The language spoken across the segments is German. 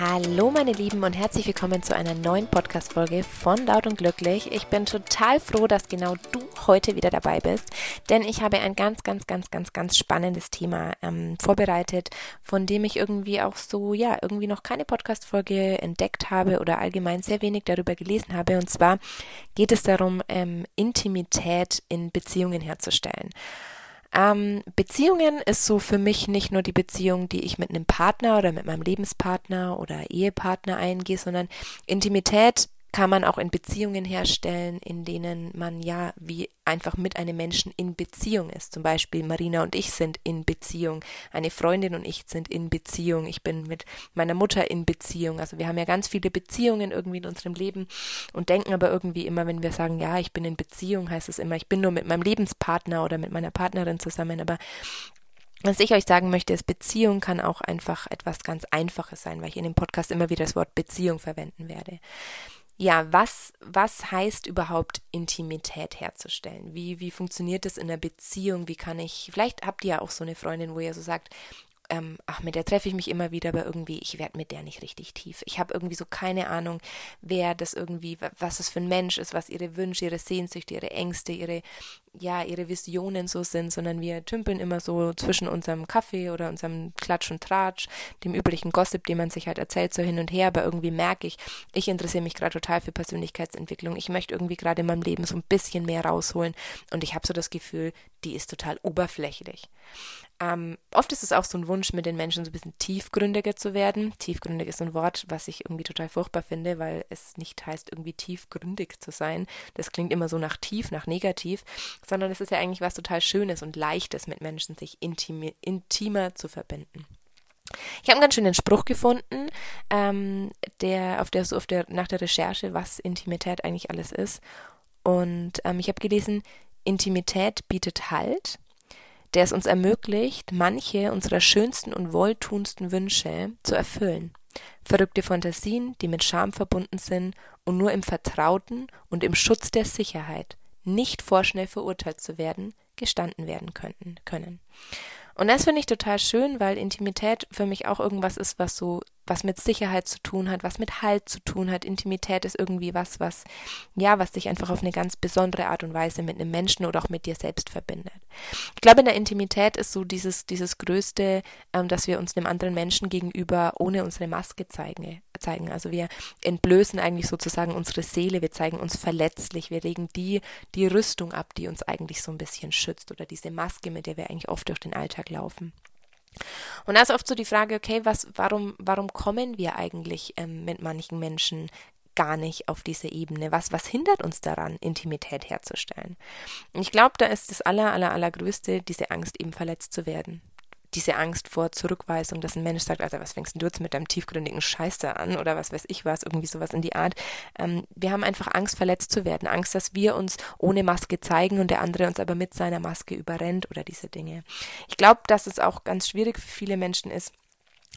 Hallo meine Lieben und herzlich willkommen zu einer neuen Podcast-Folge von Laut und Glücklich. Ich bin total froh, dass genau du heute wieder dabei bist, denn ich habe ein ganz, ganz, ganz, ganz, ganz spannendes Thema ähm, vorbereitet, von dem ich irgendwie auch so, ja, irgendwie noch keine Podcast-Folge entdeckt habe oder allgemein sehr wenig darüber gelesen habe. Und zwar geht es darum, ähm, Intimität in Beziehungen herzustellen. Ähm, Beziehungen ist so für mich nicht nur die Beziehung, die ich mit einem Partner oder mit meinem Lebenspartner oder Ehepartner eingehe, sondern Intimität kann man auch in Beziehungen herstellen, in denen man ja wie einfach mit einem Menschen in Beziehung ist. Zum Beispiel Marina und ich sind in Beziehung, eine Freundin und ich sind in Beziehung, ich bin mit meiner Mutter in Beziehung. Also wir haben ja ganz viele Beziehungen irgendwie in unserem Leben und denken aber irgendwie immer, wenn wir sagen, ja, ich bin in Beziehung, heißt es immer, ich bin nur mit meinem Lebenspartner oder mit meiner Partnerin zusammen, aber was ich euch sagen möchte, ist, Beziehung kann auch einfach etwas ganz Einfaches sein, weil ich in dem Podcast immer wieder das Wort Beziehung verwenden werde ja, was, was heißt überhaupt Intimität herzustellen? Wie, wie funktioniert das in der Beziehung? Wie kann ich, vielleicht habt ihr ja auch so eine Freundin, wo ihr so sagt, ähm, ach, mit der treffe ich mich immer wieder, aber irgendwie, ich werde mit der nicht richtig tief. Ich habe irgendwie so keine Ahnung, wer das irgendwie, was es für ein Mensch ist, was ihre Wünsche, ihre Sehnsüchte, ihre Ängste, ihre, ja, ihre Visionen so sind, sondern wir tümpeln immer so zwischen unserem Kaffee oder unserem Klatsch und Tratsch, dem üblichen Gossip, den man sich halt erzählt, so hin und her, aber irgendwie merke ich, ich interessiere mich gerade total für Persönlichkeitsentwicklung. Ich möchte irgendwie gerade in meinem Leben so ein bisschen mehr rausholen und ich habe so das Gefühl, die ist total oberflächlich. Ähm, oft ist es auch so ein Wunsch, mit den Menschen so ein bisschen tiefgründiger zu werden. Tiefgründig ist ein Wort, was ich irgendwie total furchtbar finde, weil es nicht heißt, irgendwie tiefgründig zu sein. Das klingt immer so nach tief, nach negativ, sondern es ist ja eigentlich was total Schönes und Leichtes, mit Menschen sich intime, intimer zu verbinden. Ich habe einen ganz schönen Spruch gefunden, ähm, der auf der so auf der nach der Recherche, was Intimität eigentlich alles ist. Und ähm, ich habe gelesen, Intimität bietet Halt, der es uns ermöglicht, manche unserer schönsten und wohltuendsten Wünsche zu erfüllen. Verrückte Fantasien, die mit Scham verbunden sind und nur im Vertrauten und im Schutz der Sicherheit, nicht vorschnell verurteilt zu werden, gestanden werden könnten, können. Und das finde ich total schön, weil Intimität für mich auch irgendwas ist, was so, was mit Sicherheit zu tun hat, was mit Halt zu tun hat. Intimität ist irgendwie was, was, ja, was dich einfach auf eine ganz besondere Art und Weise mit einem Menschen oder auch mit dir selbst verbindet. Ich glaube, in der Intimität ist so dieses, dieses Größte, ähm, dass wir uns einem anderen Menschen gegenüber ohne unsere Maske zeigen, zeigen. Also wir entblößen eigentlich sozusagen unsere Seele, wir zeigen uns verletzlich, wir legen die, die Rüstung ab, die uns eigentlich so ein bisschen schützt oder diese Maske, mit der wir eigentlich oft durch den Alltag laufen. Und da ist oft so die Frage, okay, was, warum, warum kommen wir eigentlich ähm, mit manchen Menschen gar nicht auf diese Ebene? Was, was hindert uns daran, Intimität herzustellen? Und ich glaube, da ist das aller, aller, allergrößte diese Angst, eben verletzt zu werden diese Angst vor Zurückweisung, dass ein Mensch sagt, Alter, was fängst du jetzt mit deinem tiefgründigen Scheiß da an oder was weiß ich was, irgendwie sowas in die Art. Ähm, wir haben einfach Angst, verletzt zu werden, Angst, dass wir uns ohne Maske zeigen und der andere uns aber mit seiner Maske überrennt oder diese Dinge. Ich glaube, dass es auch ganz schwierig für viele Menschen ist,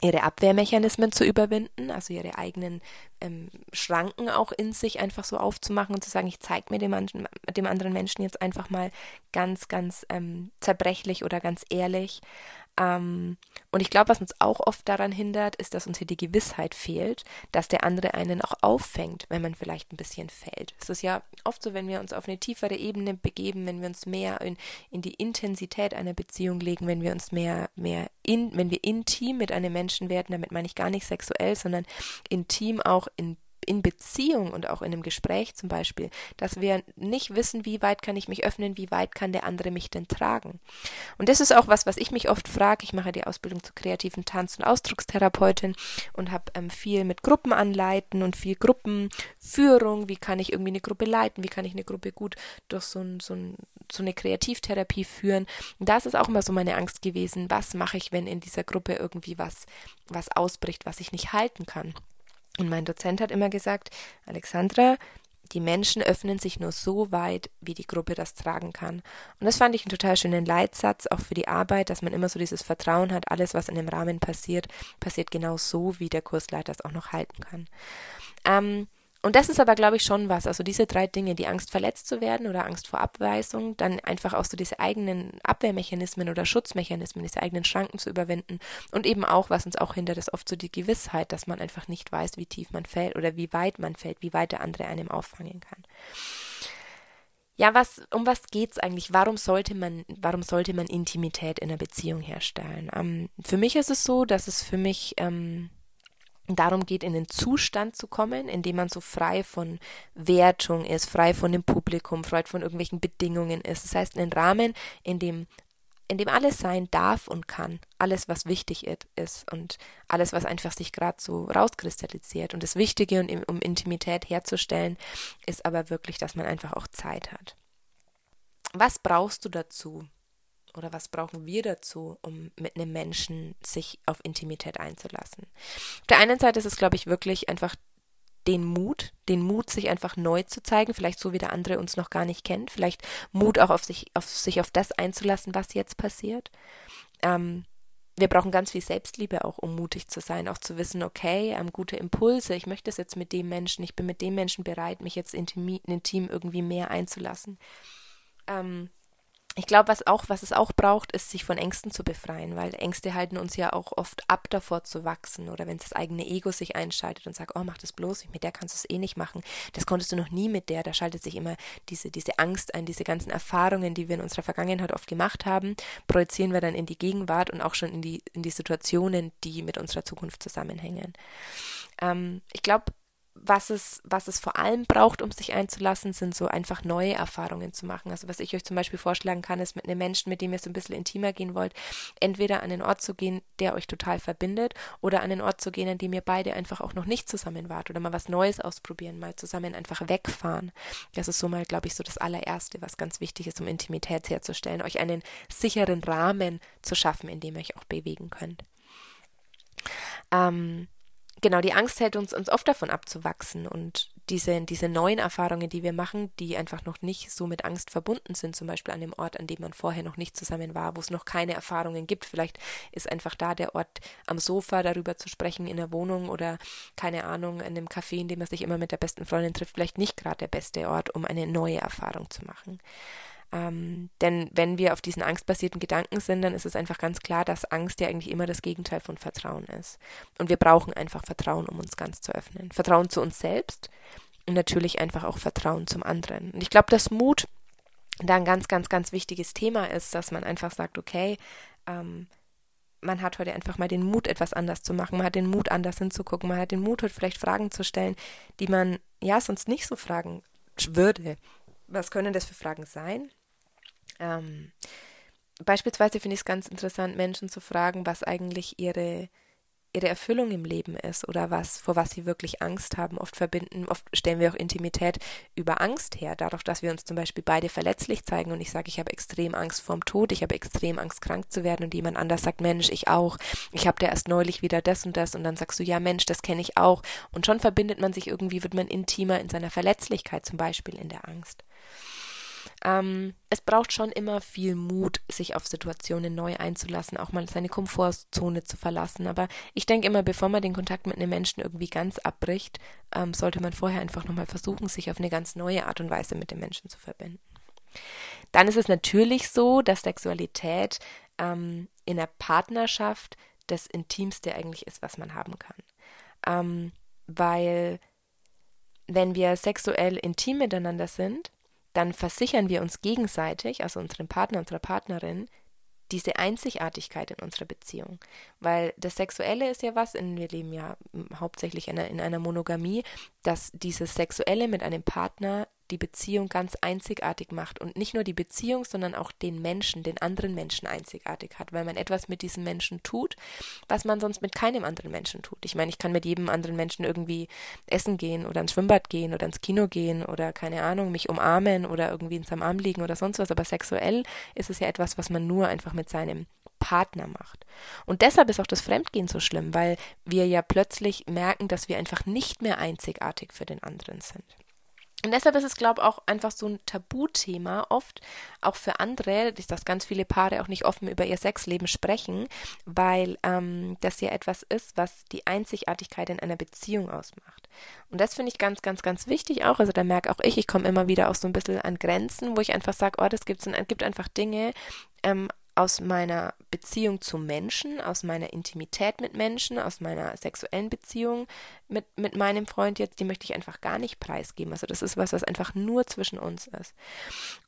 ihre Abwehrmechanismen zu überwinden, also ihre eigenen ähm, Schranken auch in sich einfach so aufzumachen und zu sagen, ich zeige mir dem, dem, anderen Menschen jetzt einfach mal ganz, ganz ähm, zerbrechlich oder ganz ehrlich, ähm, und ich glaube, was uns auch oft daran hindert, ist, dass uns hier die Gewissheit fehlt, dass der andere einen auch auffängt, wenn man vielleicht ein bisschen fällt. Es ist ja oft so, wenn wir uns auf eine tiefere Ebene begeben, wenn wir uns mehr in, in die Intensität einer Beziehung legen, wenn wir uns mehr, mehr in, wenn wir intim mit einem Menschen werden, damit meine ich gar nicht sexuell, sondern intim auch in in Beziehung und auch in einem Gespräch zum Beispiel, dass wir nicht wissen, wie weit kann ich mich öffnen, wie weit kann der andere mich denn tragen. Und das ist auch was, was ich mich oft frage. Ich mache die Ausbildung zur kreativen Tanz- und Ausdruckstherapeutin und habe ähm, viel mit Gruppen anleiten und viel Gruppenführung. Wie kann ich irgendwie eine Gruppe leiten? Wie kann ich eine Gruppe gut durch so, ein, so, ein, so eine Kreativtherapie führen? Und da ist auch immer so meine Angst gewesen. Was mache ich, wenn in dieser Gruppe irgendwie was, was ausbricht, was ich nicht halten kann? Und mein Dozent hat immer gesagt, Alexandra, die Menschen öffnen sich nur so weit, wie die Gruppe das tragen kann. Und das fand ich einen total schönen Leitsatz, auch für die Arbeit, dass man immer so dieses Vertrauen hat, alles, was in dem Rahmen passiert, passiert genau so, wie der Kursleiter es auch noch halten kann. Ähm, und das ist aber, glaube ich, schon was. Also diese drei Dinge, die Angst verletzt zu werden oder Angst vor Abweisung, dann einfach auch so diese eigenen Abwehrmechanismen oder Schutzmechanismen, diese eigenen Schranken zu überwinden und eben auch, was uns auch hindert, ist oft so die Gewissheit, dass man einfach nicht weiß, wie tief man fällt oder wie weit man fällt, wie weit der andere einem auffangen kann. Ja, was, um was geht's eigentlich? Warum sollte man, warum sollte man Intimität in einer Beziehung herstellen? Ähm, für mich ist es so, dass es für mich ähm, darum geht, in den Zustand zu kommen, in dem man so frei von Wertung ist, frei von dem Publikum, frei von irgendwelchen Bedingungen ist. Das heißt, einen Rahmen, in dem in dem alles sein darf und kann, alles, was wichtig ist und alles, was einfach sich gerade so rauskristallisiert. Und das Wichtige, um Intimität herzustellen, ist aber wirklich, dass man einfach auch Zeit hat. Was brauchst du dazu? Oder was brauchen wir dazu, um mit einem Menschen sich auf Intimität einzulassen? Auf der einen Seite ist es, glaube ich, wirklich einfach den Mut, den Mut, sich einfach neu zu zeigen, vielleicht so wie der andere uns noch gar nicht kennt, vielleicht Mut auch auf sich, auf sich auf das einzulassen, was jetzt passiert. Ähm, wir brauchen ganz viel Selbstliebe auch, um mutig zu sein, auch zu wissen, okay, ähm, gute Impulse, ich möchte es jetzt mit dem Menschen, ich bin mit dem Menschen bereit, mich jetzt intim, intim irgendwie mehr einzulassen. Ähm, ich glaube, was auch, was es auch braucht, ist, sich von Ängsten zu befreien, weil Ängste halten uns ja auch oft ab, davor zu wachsen. Oder wenn das eigene Ego sich einschaltet und sagt, oh, mach das bloß, mit der kannst du es eh nicht machen. Das konntest du noch nie mit der. Da schaltet sich immer diese, diese Angst ein, diese ganzen Erfahrungen, die wir in unserer Vergangenheit oft gemacht haben, projizieren wir dann in die Gegenwart und auch schon in die, in die Situationen, die mit unserer Zukunft zusammenhängen. Ähm, ich glaube, was es, was es vor allem braucht, um sich einzulassen, sind so einfach neue Erfahrungen zu machen. Also was ich euch zum Beispiel vorschlagen kann, ist mit einem Menschen, mit dem ihr so ein bisschen intimer gehen wollt, entweder an den Ort zu gehen, der euch total verbindet, oder an den Ort zu gehen, an dem ihr beide einfach auch noch nicht zusammen wart oder mal was Neues ausprobieren, mal zusammen einfach wegfahren. Das ist so mal, glaube ich, so das allererste, was ganz wichtig ist, um Intimität herzustellen, euch einen sicheren Rahmen zu schaffen, in dem ihr euch auch bewegen könnt. Ähm, genau, die Angst hält uns, uns oft davon abzuwachsen und diese, diese neuen Erfahrungen, die wir machen, die einfach noch nicht so mit Angst verbunden sind, zum Beispiel an dem Ort, an dem man vorher noch nicht zusammen war, wo es noch keine Erfahrungen gibt. Vielleicht ist einfach da der Ort am Sofa darüber zu sprechen in der Wohnung oder keine Ahnung, in einem Café, in dem man sich immer mit der besten Freundin trifft, vielleicht nicht gerade der beste Ort, um eine neue Erfahrung zu machen. Ähm, denn wenn wir auf diesen angstbasierten Gedanken sind, dann ist es einfach ganz klar, dass Angst ja eigentlich immer das Gegenteil von Vertrauen ist. Und wir brauchen einfach Vertrauen, um uns ganz zu öffnen. Vertrauen zu uns selbst und natürlich einfach auch Vertrauen zum anderen. Und ich glaube, dass Mut da ein ganz, ganz, ganz wichtiges Thema ist, dass man einfach sagt, okay, ähm, man hat heute einfach mal den Mut, etwas anders zu machen. Man hat den Mut, anders hinzugucken. Man hat den Mut, heute vielleicht Fragen zu stellen, die man ja sonst nicht so fragen würde. Was können das für Fragen sein? Ähm, beispielsweise finde ich es ganz interessant, Menschen zu fragen, was eigentlich ihre, ihre Erfüllung im Leben ist oder was, vor was sie wirklich Angst haben. Oft verbinden, oft stellen wir auch Intimität über Angst her, dadurch, dass wir uns zum Beispiel beide verletzlich zeigen und ich sage, ich habe extrem Angst vorm Tod, ich habe extrem Angst, krank zu werden und jemand anders sagt, Mensch, ich auch, ich habe da erst neulich wieder das und das und dann sagst du, ja Mensch, das kenne ich auch und schon verbindet man sich irgendwie, wird man intimer in seiner Verletzlichkeit, zum Beispiel in der Angst. Ähm, es braucht schon immer viel Mut, sich auf Situationen neu einzulassen, auch mal seine Komfortzone zu verlassen. Aber ich denke immer, bevor man den Kontakt mit einem Menschen irgendwie ganz abbricht, ähm, sollte man vorher einfach nochmal versuchen, sich auf eine ganz neue Art und Weise mit dem Menschen zu verbinden. Dann ist es natürlich so, dass Sexualität ähm, in der Partnerschaft das Intimste eigentlich ist, was man haben kann. Ähm, weil wenn wir sexuell intim miteinander sind, dann versichern wir uns gegenseitig, also unserem Partner, unserer Partnerin, diese Einzigartigkeit in unserer Beziehung. Weil das Sexuelle ist ja was, in, wir leben ja hauptsächlich in einer, in einer Monogamie, dass dieses Sexuelle mit einem Partner die Beziehung ganz einzigartig macht und nicht nur die Beziehung, sondern auch den Menschen, den anderen Menschen einzigartig hat, weil man etwas mit diesem Menschen tut, was man sonst mit keinem anderen Menschen tut. Ich meine, ich kann mit jedem anderen Menschen irgendwie essen gehen oder ins Schwimmbad gehen oder ins Kino gehen oder keine Ahnung, mich umarmen oder irgendwie in seinem Arm liegen oder sonst was, aber sexuell ist es ja etwas, was man nur einfach mit seinem Partner macht. Und deshalb ist auch das Fremdgehen so schlimm, weil wir ja plötzlich merken, dass wir einfach nicht mehr einzigartig für den anderen sind. Und deshalb ist es, glaube ich, auch einfach so ein Tabuthema, oft auch für andere, dass ganz viele Paare auch nicht offen über ihr Sexleben sprechen, weil ähm, das ja etwas ist, was die Einzigartigkeit in einer Beziehung ausmacht. Und das finde ich ganz, ganz, ganz wichtig auch. Also da merke auch ich, ich komme immer wieder auch so ein bisschen an Grenzen, wo ich einfach sage, oh, das gibt's, gibt einfach Dinge, ähm, aus meiner Beziehung zu Menschen, aus meiner Intimität mit Menschen, aus meiner sexuellen Beziehung mit, mit meinem Freund jetzt, die möchte ich einfach gar nicht preisgeben. Also das ist was, was einfach nur zwischen uns ist.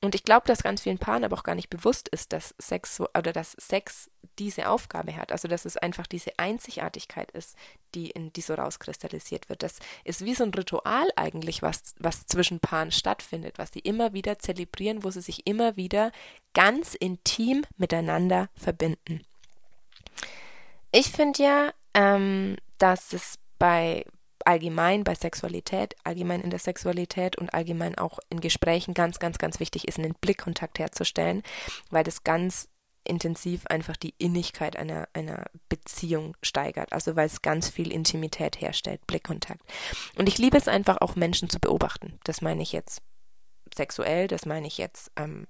Und ich glaube, dass ganz vielen Paaren aber auch gar nicht bewusst ist, dass Sex so, oder dass Sex diese Aufgabe hat. Also dass es einfach diese Einzigartigkeit ist, die in die so rauskristallisiert wird. Das ist wie so ein Ritual eigentlich, was, was zwischen Paaren stattfindet, was sie immer wieder zelebrieren, wo sie sich immer wieder ganz intim miteinander verbinden. Ich finde ja, ähm, dass es bei allgemein bei Sexualität, allgemein in der Sexualität und allgemein auch in Gesprächen ganz, ganz, ganz wichtig ist, einen Blickkontakt herzustellen, weil das ganz intensiv einfach die Innigkeit einer, einer Beziehung steigert. Also weil es ganz viel Intimität herstellt, Blickkontakt. Und ich liebe es einfach auch Menschen zu beobachten. Das meine ich jetzt sexuell, das meine ich jetzt ähm,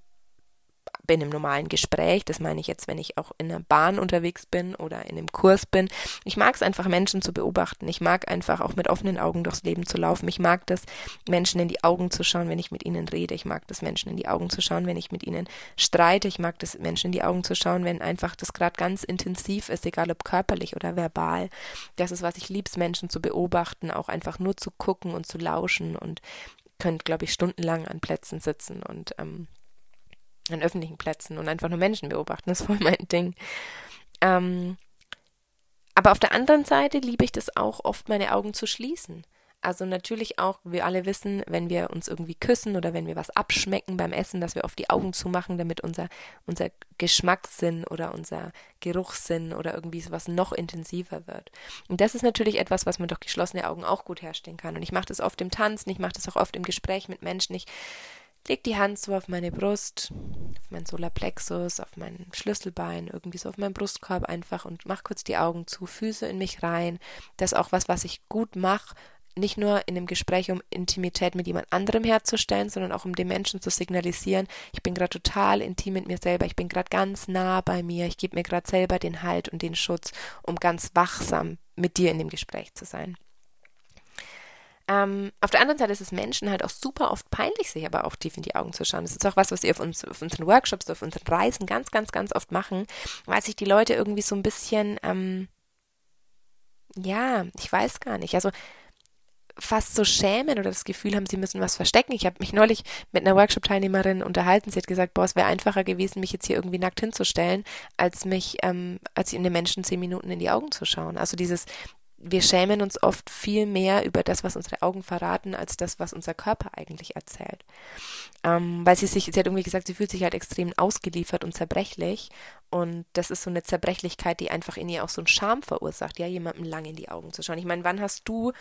bin im normalen Gespräch, das meine ich jetzt, wenn ich auch in der Bahn unterwegs bin oder in einem Kurs bin. Ich mag es einfach, Menschen zu beobachten. Ich mag einfach auch mit offenen Augen durchs Leben zu laufen. Ich mag das, Menschen in die Augen zu schauen, wenn ich mit ihnen rede. Ich mag das, Menschen in die Augen zu schauen, wenn ich mit ihnen streite. Ich mag das, Menschen in die Augen zu schauen, wenn einfach das gerade ganz intensiv ist, egal ob körperlich oder verbal. Das ist, was ich lieb's, Menschen zu beobachten, auch einfach nur zu gucken und zu lauschen und könnt, glaube ich, stundenlang an Plätzen sitzen und ähm, an öffentlichen Plätzen und einfach nur Menschen beobachten. Das ist voll mein Ding. Ähm, aber auf der anderen Seite liebe ich das auch, oft meine Augen zu schließen. Also natürlich auch, wir alle wissen, wenn wir uns irgendwie küssen oder wenn wir was abschmecken beim Essen, dass wir oft die Augen zumachen, damit unser, unser Geschmackssinn oder unser Geruchssinn oder irgendwie sowas noch intensiver wird. Und das ist natürlich etwas, was man durch geschlossene Augen auch gut herstellen kann. Und ich mache das oft im Tanzen, ich mache das auch oft im Gespräch mit Menschen. Ich leg die Hand so auf meine Brust, auf mein Solarplexus, auf mein Schlüsselbein, irgendwie so auf meinen Brustkorb einfach und mach kurz die Augen zu, Füße in mich rein. Das ist auch was, was ich gut mache, nicht nur in einem Gespräch, um Intimität mit jemand anderem herzustellen, sondern auch um dem Menschen zu signalisieren, ich bin gerade total intim mit mir selber, ich bin gerade ganz nah bei mir, ich gebe mir gerade selber den Halt und den Schutz, um ganz wachsam mit dir in dem Gespräch zu sein. Ähm, auf der anderen Seite ist es Menschen halt auch super oft peinlich, sich aber auch tief in die Augen zu schauen. Das ist auch was, was wir auf, uns, auf unseren Workshops, auf unseren Reisen ganz, ganz, ganz oft machen, weil sich die Leute irgendwie so ein bisschen, ähm, ja, ich weiß gar nicht, also fast so schämen oder das Gefühl haben, sie müssen was verstecken. Ich habe mich neulich mit einer Workshop-Teilnehmerin unterhalten. Sie hat gesagt, boah, es wäre einfacher gewesen, mich jetzt hier irgendwie nackt hinzustellen, als mich, ähm, als in den Menschen zehn Minuten in die Augen zu schauen. Also dieses wir schämen uns oft viel mehr über das, was unsere Augen verraten, als das, was unser Körper eigentlich erzählt. Ähm, weil sie sich, sie hat irgendwie gesagt, sie fühlt sich halt extrem ausgeliefert und zerbrechlich. Und das ist so eine Zerbrechlichkeit, die einfach in ihr auch so einen Charme verursacht, ja, jemandem lang in die Augen zu schauen. Ich meine, wann hast du,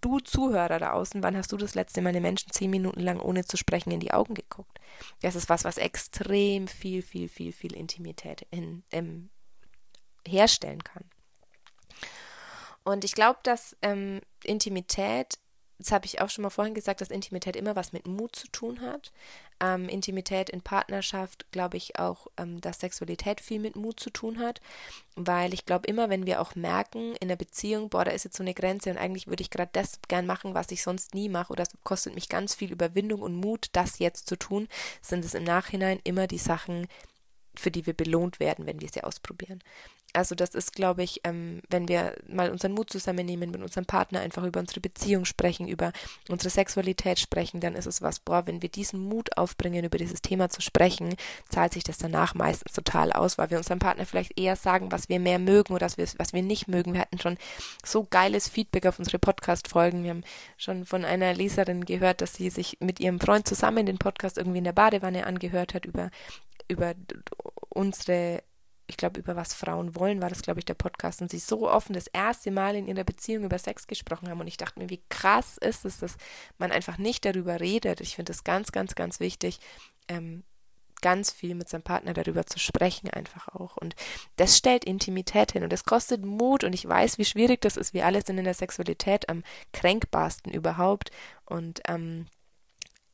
du Zuhörer da außen, wann hast du das letzte Mal den Menschen zehn Minuten lang ohne zu sprechen in die Augen geguckt? Das ist was, was extrem viel, viel, viel, viel Intimität in, in, herstellen kann. Und ich glaube, dass ähm, Intimität, das habe ich auch schon mal vorhin gesagt, dass Intimität immer was mit Mut zu tun hat. Ähm, Intimität in Partnerschaft, glaube ich auch, ähm, dass Sexualität viel mit Mut zu tun hat, weil ich glaube immer, wenn wir auch merken in der Beziehung, boah, da ist jetzt so eine Grenze und eigentlich würde ich gerade das gern machen, was ich sonst nie mache oder das kostet mich ganz viel Überwindung und Mut, das jetzt zu tun, sind es im Nachhinein immer die Sachen, für die wir belohnt werden, wenn wir sie ausprobieren. Also das ist, glaube ich, ähm, wenn wir mal unseren Mut zusammennehmen, mit unserem Partner einfach über unsere Beziehung sprechen, über unsere Sexualität sprechen, dann ist es was, boah, wenn wir diesen Mut aufbringen, über dieses Thema zu sprechen, zahlt sich das danach meistens total aus, weil wir unserem Partner vielleicht eher sagen, was wir mehr mögen oder was wir, was wir nicht mögen. Wir hatten schon so geiles Feedback auf unsere Podcast-Folgen. Wir haben schon von einer Leserin gehört, dass sie sich mit ihrem Freund zusammen den Podcast irgendwie in der Badewanne angehört hat über über unsere ich glaube, über was Frauen wollen, war das, glaube ich, der Podcast. Und sie so offen das erste Mal in ihrer Beziehung über Sex gesprochen haben. Und ich dachte mir, wie krass ist es, dass man einfach nicht darüber redet. Ich finde es ganz, ganz, ganz wichtig, ähm, ganz viel mit seinem Partner darüber zu sprechen, einfach auch. Und das stellt Intimität hin und das kostet Mut. Und ich weiß, wie schwierig das ist. Wir alle sind in der Sexualität am kränkbarsten überhaupt. Und ähm,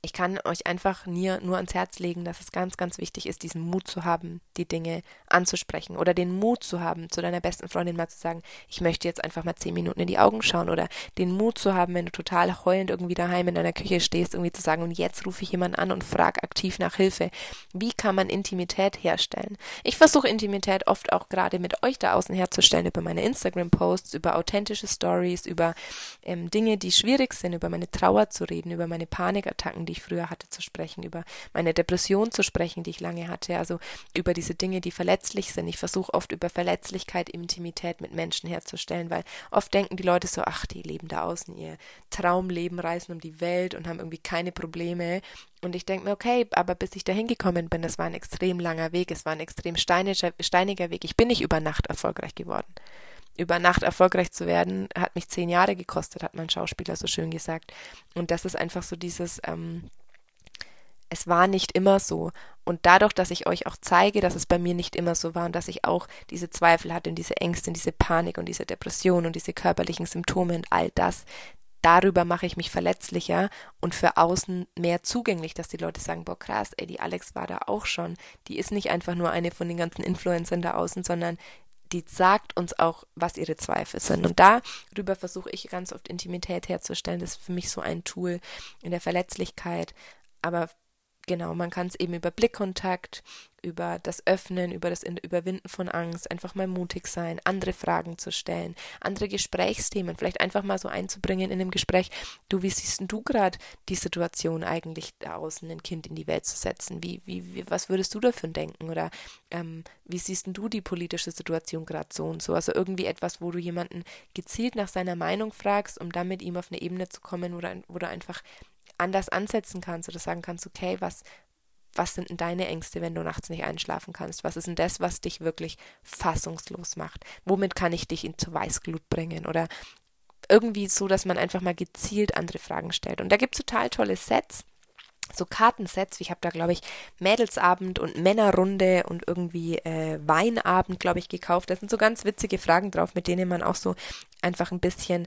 ich kann euch einfach nur, nur ans Herz legen, dass es ganz, ganz wichtig ist, diesen Mut zu haben, die Dinge anzusprechen oder den Mut zu haben, zu deiner besten Freundin mal zu sagen, ich möchte jetzt einfach mal zehn Minuten in die Augen schauen oder den Mut zu haben, wenn du total heulend irgendwie daheim in deiner Küche stehst, irgendwie zu sagen, und jetzt rufe ich jemanden an und frage aktiv nach Hilfe. Wie kann man Intimität herstellen? Ich versuche Intimität oft auch gerade mit euch da außen herzustellen, über meine Instagram-Posts, über authentische Stories, über ähm, Dinge, die schwierig sind, über meine Trauer zu reden, über meine Panikattacken, die ich früher hatte, zu sprechen, über meine Depression zu sprechen, die ich lange hatte, also über diese Dinge, die verletzlich sind. Ich versuche oft über Verletzlichkeit, Intimität mit Menschen herzustellen, weil oft denken die Leute so, ach, die leben da außen ihr Traumleben, reisen um die Welt und haben irgendwie keine Probleme. Und ich denke mir, okay, aber bis ich dahin gekommen bin, das war ein extrem langer Weg, es war ein extrem steiniger, steiniger Weg. Ich bin nicht über Nacht erfolgreich geworden über Nacht erfolgreich zu werden, hat mich zehn Jahre gekostet, hat mein Schauspieler so schön gesagt. Und das ist einfach so dieses, ähm, es war nicht immer so. Und dadurch, dass ich euch auch zeige, dass es bei mir nicht immer so war und dass ich auch diese Zweifel hatte und diese Ängste und diese Panik und diese Depression und diese körperlichen Symptome und all das, darüber mache ich mich verletzlicher und für außen mehr zugänglich, dass die Leute sagen, boah krass, ey, die Alex war da auch schon. Die ist nicht einfach nur eine von den ganzen Influencern da außen, sondern die sagt uns auch, was ihre Zweifel sind. Und darüber versuche ich ganz oft Intimität herzustellen. Das ist für mich so ein Tool in der Verletzlichkeit. Aber genau, man kann es eben über Blickkontakt, über das Öffnen, über das Überwinden von Angst, einfach mal mutig sein, andere Fragen zu stellen, andere Gesprächsthemen, vielleicht einfach mal so einzubringen in einem Gespräch, du, wie siehst du gerade die Situation eigentlich da außen, ein Kind in die Welt zu setzen? Wie, wie, wie was würdest du dafür denken? Oder ähm, wie siehst du die politische Situation gerade so und so? Also irgendwie etwas, wo du jemanden gezielt nach seiner Meinung fragst, um dann mit ihm auf eine Ebene zu kommen, wo du, wo du einfach anders ansetzen kannst oder sagen kannst, okay, was, was sind denn deine Ängste, wenn du nachts nicht einschlafen kannst? Was ist denn das, was dich wirklich fassungslos macht? Womit kann ich dich in zur Weißglut bringen? Oder irgendwie so, dass man einfach mal gezielt andere Fragen stellt. Und da gibt es total tolle Sets, so Kartensets. Ich habe da, glaube ich, Mädelsabend und Männerrunde und irgendwie äh, Weinabend, glaube ich, gekauft. Da sind so ganz witzige Fragen drauf, mit denen man auch so einfach ein bisschen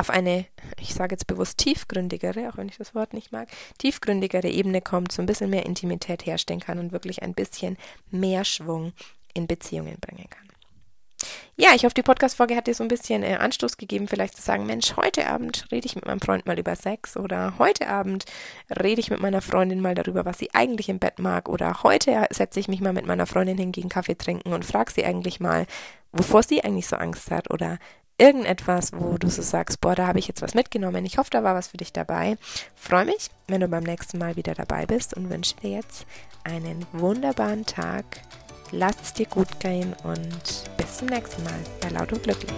auf eine, ich sage jetzt bewusst tiefgründigere, auch wenn ich das Wort nicht mag, tiefgründigere Ebene kommt, so ein bisschen mehr Intimität herstellen kann und wirklich ein bisschen mehr Schwung in Beziehungen bringen kann. Ja, ich hoffe, die Podcast-Folge hat dir so ein bisschen äh, Anstoß gegeben, vielleicht zu sagen, Mensch, heute Abend rede ich mit meinem Freund mal über Sex oder heute Abend rede ich mit meiner Freundin mal darüber, was sie eigentlich im Bett mag oder heute setze ich mich mal mit meiner Freundin hin gegen Kaffee trinken und frage sie eigentlich mal, wovor sie eigentlich so Angst hat oder irgendetwas, wo du so sagst, boah, da habe ich jetzt was mitgenommen. Ich hoffe, da war was für dich dabei. Freue mich, wenn du beim nächsten Mal wieder dabei bist und wünsche dir jetzt einen wunderbaren Tag. Lass es dir gut gehen und bis zum nächsten Mal bei Laut und Glücklich.